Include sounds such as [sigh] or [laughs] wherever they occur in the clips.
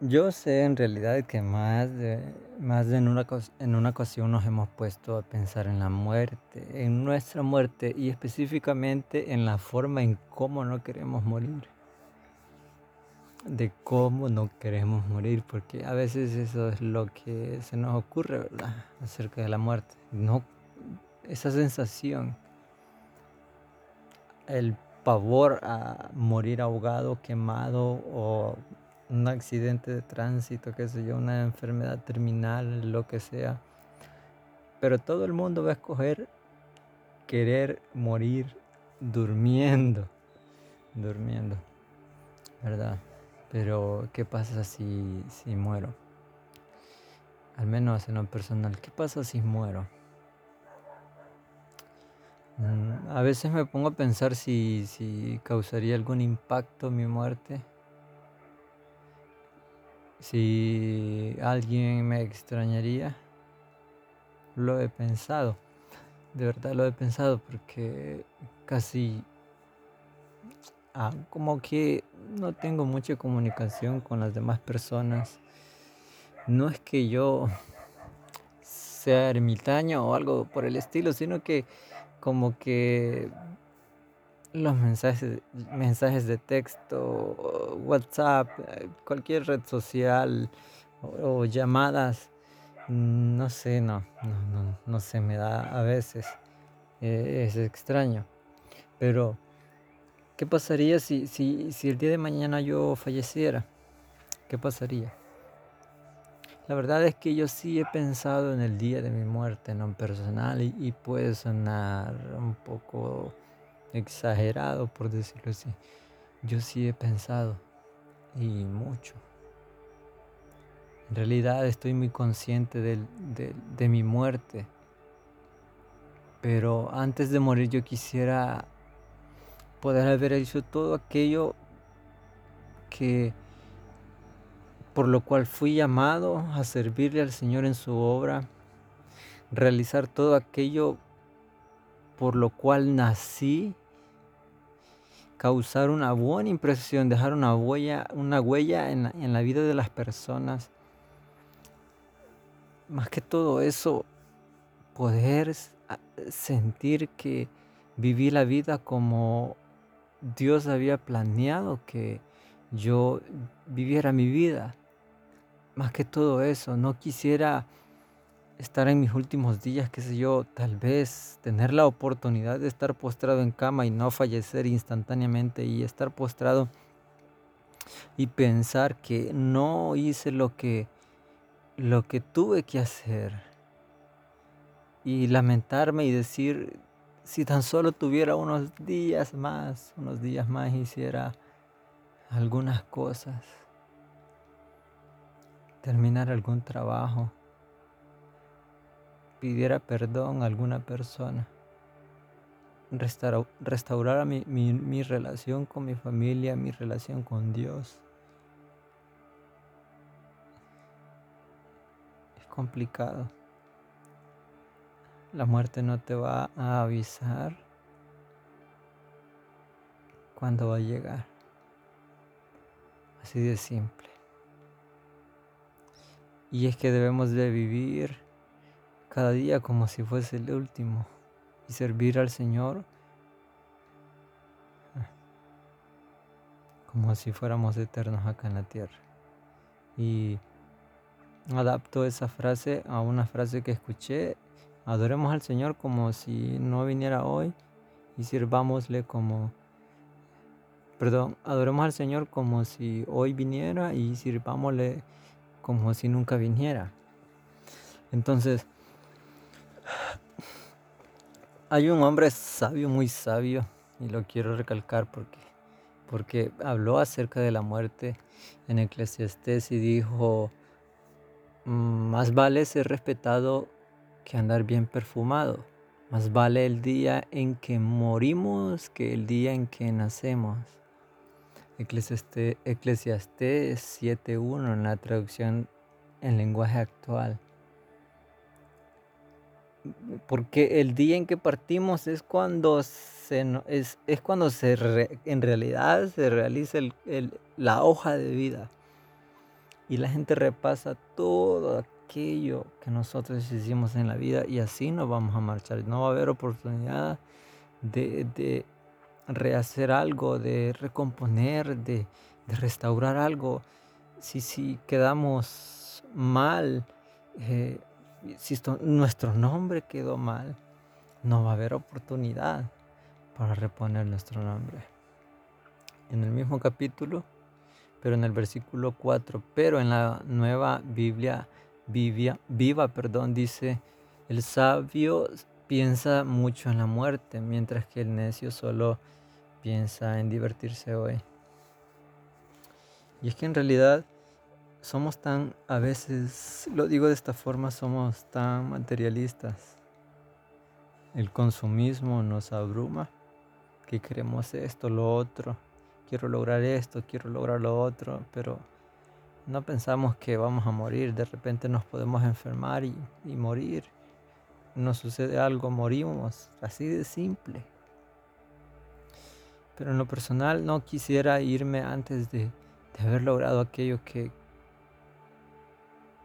Yo sé en realidad que más de, más de en una, en una ocasión nos hemos puesto a pensar en la muerte, en nuestra muerte y específicamente en la forma en cómo no queremos morir, de cómo no queremos morir, porque a veces eso es lo que se nos ocurre, ¿verdad? Acerca de la muerte. No, esa sensación, el pavor a morir ahogado, quemado o un accidente de tránsito, qué sé yo, una enfermedad terminal, lo que sea. Pero todo el mundo va a escoger querer morir durmiendo, durmiendo, ¿verdad? Pero ¿qué pasa si, si muero? Al menos en lo personal, ¿qué pasa si muero? Mm, A veces me pongo a pensar si, si causaría algún impacto mi muerte, si alguien me extrañaría. Lo he pensado, de verdad lo he pensado porque casi ah, como que no tengo mucha comunicación con las demás personas. No es que yo sea ermitaño o algo por el estilo, sino que como que los mensajes, mensajes de texto, WhatsApp, cualquier red social o, llamadas, no sé, no, no, no, no se me da a veces. eh, es extraño. Pero, ¿qué pasaría si, si, si el día de mañana yo falleciera? ¿Qué pasaría? La verdad es que yo sí he pensado en el día de mi muerte, en lo personal, y, y puede sonar un poco exagerado, por decirlo así. Yo sí he pensado, y mucho. En realidad estoy muy consciente de mi muerte, pero antes de morir yo quisiera poder haber hecho todo aquello que por lo cual fui llamado a servirle al Señor en su obra, realizar todo aquello por lo cual nací, causar una buena impresión, dejar una huella, una huella en la, en la vida de las personas. Más que todo eso, poder sentir que viví la vida como Dios había planeado que yo viviera mi vida. Más que todo eso, no quisiera estar en mis últimos días, qué sé yo, tal vez tener la oportunidad de estar postrado en cama y no fallecer instantáneamente y estar postrado y pensar que no hice lo que lo que tuve que hacer y lamentarme y decir si tan solo tuviera unos días más, unos días más hiciera algunas cosas, terminar algún trabajo, pidiera perdón a alguna persona, restaura- restaurara mi, mi- mi relación con mi familia, mi relación con Dios. Es complicado. La muerte no te va a avisar cuándo va a llegar. Así de simple. Y es que debemos de vivir cada día como si fuese el último y servir al Señor como si fuéramos eternos acá en la tierra. Y adapto esa frase a una frase que escuché, adoremos al Señor como si no viniera hoy y sirvámosle como, perdón, adoremos al Señor como si hoy viniera y sirvámosle como si nunca viniera. Entonces, hay un hombre sabio, muy sabio, y lo quiero recalcar porque, porque habló acerca de la muerte en Eclesiastés y dijo, "Mm, más vale ser respetado que andar bien perfumado. Más vale el día en que morimos que el día en que nacemos. Eclesiastés, Eclesiastés 7.1 en la traducción en lenguaje actual. Porque el día en que partimos es cuando se, es, es cuando se re- en realidad se realiza el- el- la hoja de vida. Y la gente repasa todo aquello que nosotros hicimos en la vida y así nos vamos a marchar. No va a haber oportunidad de, rehacer algo, de recomponer, de, restaurar algo. Si, si quedamos mal, eh, si nuestro nombre quedó mal, no va a haber oportunidad para reponer nuestro nombre. En el mismo capítulo, pero en el versículo 4, pero en la nueva Biblia vivia, viva, perdón, dice, el sabio piensa mucho en la muerte, mientras que el necio solo piensa en divertirse hoy. Y es que en realidad somos tan, a veces, lo digo de esta forma, somos tan materialistas. El consumismo nos abruma, que queremos esto, lo otro, quiero lograr esto, quiero lograr lo otro, pero no pensamos que vamos a morir, de repente nos podemos enfermar y, morir. Nos sucede algo, morimos, así de simple. Pero en lo personal no quisiera irme antes de, haber logrado aquello que,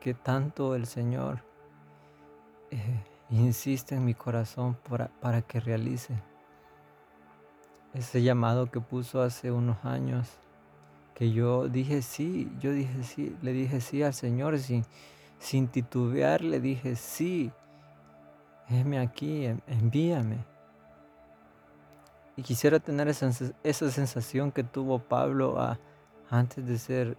que tanto el Señor eh, insiste en mi corazón para, para que realice. Ese llamado que puso hace unos años que yo dije sí, yo dije sí, le dije sí al Señor sin, sin titubear, le dije sí, heme aquí, envíame. Y quisiera tener esa, esa sensación que tuvo Pablo antes de ser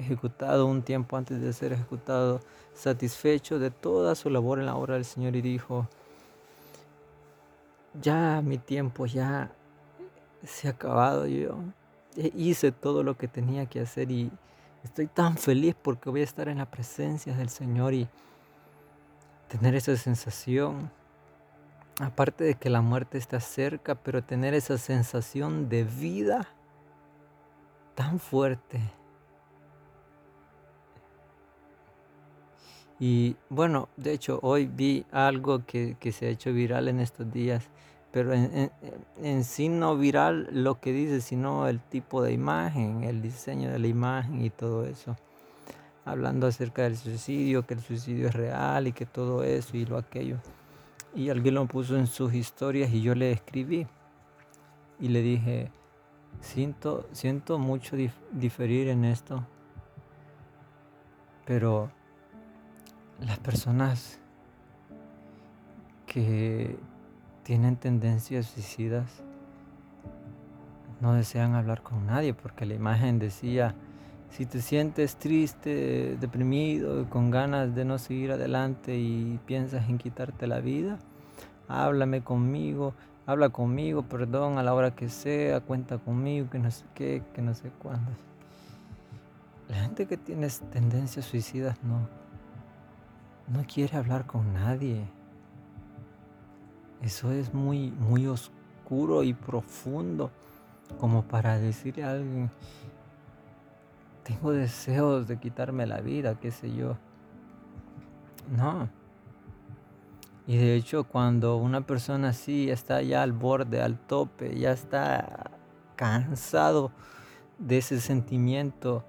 ejecutado, un tiempo antes de ser ejecutado, satisfecho de toda su labor en la obra del Señor y dijo, ya mi tiempo ya se ha acabado yo hice todo lo que tenía que hacer y estoy tan feliz porque voy a estar en la presencia del Señor y tener esa sensación, aparte de que la muerte está cerca, pero tener esa sensación de vida tan fuerte. Y bueno, de hecho hoy vi algo que, que se ha hecho viral en estos días pero en, sí no viral lo que dice, sino el tipo de imagen, el diseño de la imagen y todo eso. Hablando acerca del suicidio, que el suicidio es real y que todo eso y lo aquello. Y alguien lo puso en sus historias y yo le escribí y le dije, siento, siento mucho diferir en esto, pero las personas que tienen tendencias suicidas no desean hablar con nadie porque la imagen decía, si te sientes triste, deprimido, con ganas de no seguir adelante y piensas en quitarte la vida, háblame conmigo, habla conmigo, perdón, a la hora que sea, cuenta conmigo, que no sé qué, que no sé cuándo. La gente que tiene tendencias suicidas no, no quiere hablar con nadie. Eso es muy, muy oscuro y profundo como para decirle a alguien, tengo deseos de quitarme la vida, qué sé yo. No. Y de hecho cuando una persona así está ya al borde, al tope, ya está cansado de ese sentimiento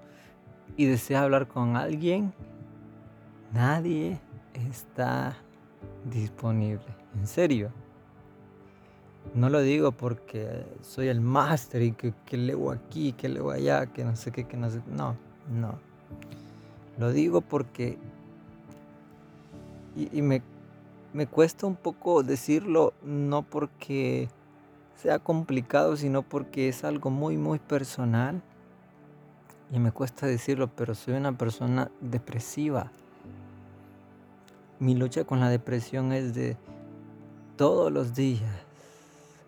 y desea hablar con alguien, nadie está disponible. En serio. No lo digo porque soy el máster y que, que, leo aquí, que leo allá, que no sé qué, que no sé. No, no. Lo digo porque. Y, me, me cuesta un poco decirlo, no porque sea complicado, sino porque es algo muy, muy personal. Y me cuesta decirlo, pero soy una persona depresiva. Mi lucha con la depresión es de todos los días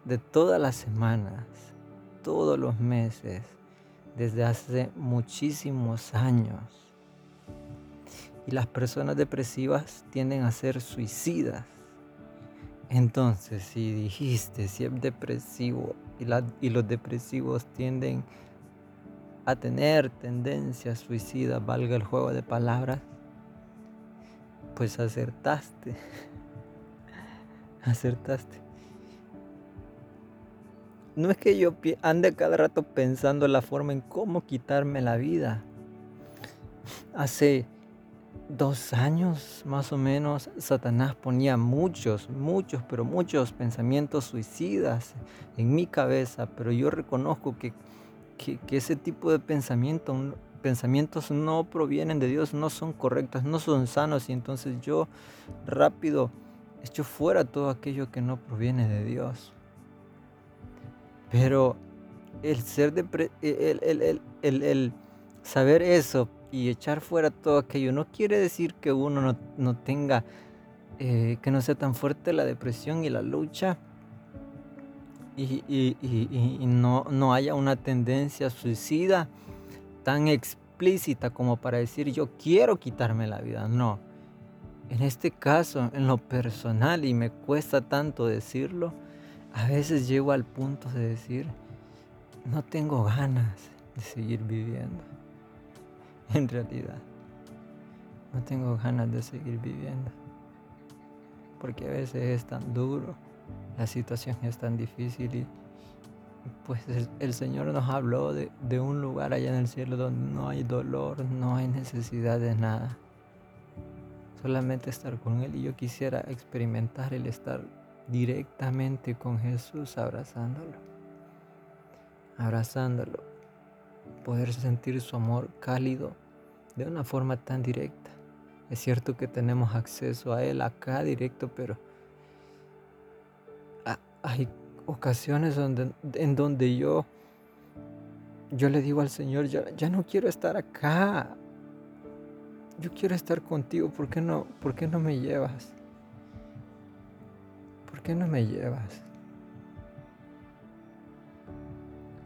de todas las semanas, todos los meses, desde hace muchísimos años. Y las personas depresivas tienden a ser suicidas. Entonces, si dijiste, si es depresivo y, los depresivos tienden a tener tendencias suicidas, valga el juego de palabras, pues acertaste. [laughs] acertaste no es que yo ande cada rato pensando la forma en cómo quitarme la vida. hace dos años más o menos, Satanás ponía muchos, muchos, pero muchos pensamientos suicidas en mi cabeza, pero yo reconozco que, que, ese tipo de pensamiento, pensamientos no provienen de Dios, no son correctos, no son sanos y entonces yo rápido echo fuera todo aquello que no proviene de Dios. Pero el ser de el, el, saber eso y echar fuera todo aquello no quiere decir que uno no, tenga, eh, que no sea tan fuerte la depresión y la lucha y, no, no haya una tendencia suicida tan explícita como para decir yo quiero quitarme la vida. No. En este caso, en lo personal, y me cuesta tanto decirlo, a veces llego al punto de decir, no tengo ganas de seguir viviendo. [laughs] En realidad, no tengo ganas de seguir viviendo. Porque a veces es tan duro, la situación es tan difícil y pues el, Señor nos habló de, de un lugar allá en el cielo donde no hay dolor, no hay necesidad de nada. Solamente estar con Él. Y yo quisiera experimentar el estar directamente con Jesús abrazándolo, abrazándolo, poder sentir su amor cálido de una forma tan directa. Es cierto que tenemos acceso a Él acá directo, pero hay ocasiones donde, en donde yo, yo le digo al Señor, ya no quiero estar acá, yo quiero estar contigo, ¿por qué no, por qué no me llevas? ¿Por qué no me llevas?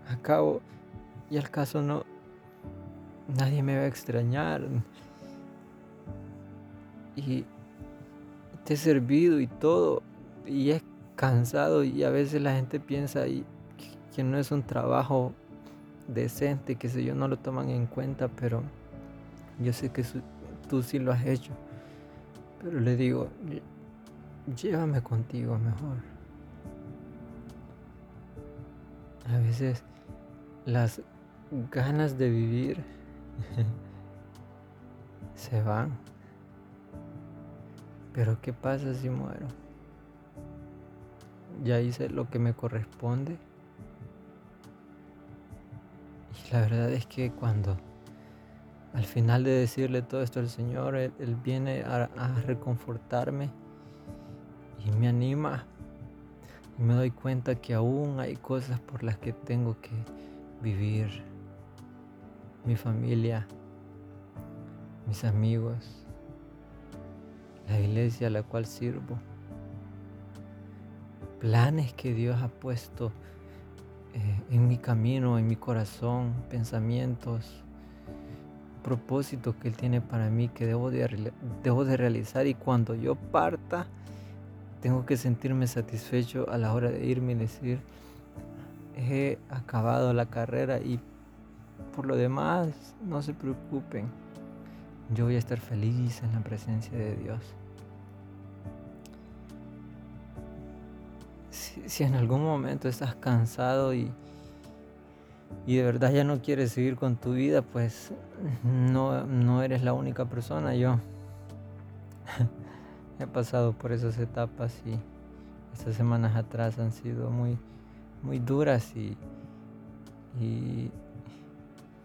Acabo, y al caso no, nadie me va a extrañar. Y te he servido y todo, y es cansado, y a veces la gente piensa y, que no es un trabajo decente, que sé yo, no lo toman en cuenta, pero yo sé que tú sí lo has hecho. Pero le digo, llévame contigo mejor. A veces las ganas de vivir [laughs] se van. Pero ¿qué pasa si muero? Ya hice lo que me corresponde. Y la verdad es que cuando al final de decirle todo esto al Señor, Él, viene a, reconfortarme y me anima. Y me doy cuenta que aún hay cosas por las que tengo que vivir. Mi familia, mis amigos, la iglesia a la cual sirvo. Planes que Dios ha puesto eh, en mi camino, en mi corazón, pensamientos propósito que Él tiene para mí que debo de, debo de realizar. Y cuando yo parta tengo que sentirme satisfecho a la hora de irme y decir he acabado la carrera y por lo demás no se preocupen. Yo voy a estar feliz en la presencia de Dios si en algún momento estás cansado y y de verdad ya no quieres seguir con tu vida, pues no, no eres la única persona. Yo [laughs] he pasado por esas etapas y estas semanas atrás han sido muy, muy duras y, y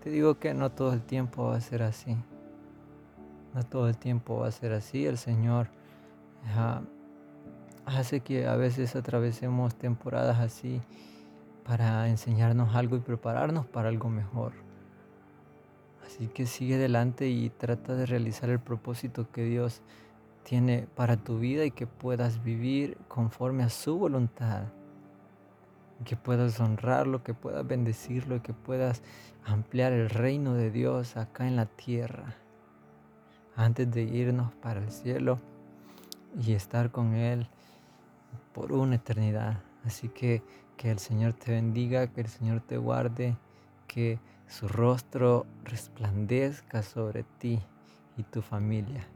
te digo que no todo el tiempo va a ser así. No todo el tiempo va a ser así. El Señor hace que a veces atravesemos temporadas así para enseñarnos algo y prepararnos para algo mejor. Así que sigue adelante y trata de realizar el propósito que Dios tiene para tu vida y que puedas vivir conforme a su voluntad. Que puedas honrarlo, que puedas bendecirlo y que puedas ampliar el reino de Dios acá en la tierra. Antes de irnos para el cielo y estar con Él por una eternidad. Así que que el Señor te bendiga, que el Señor te guarde, que su rostro resplandezca sobre ti y tu familia.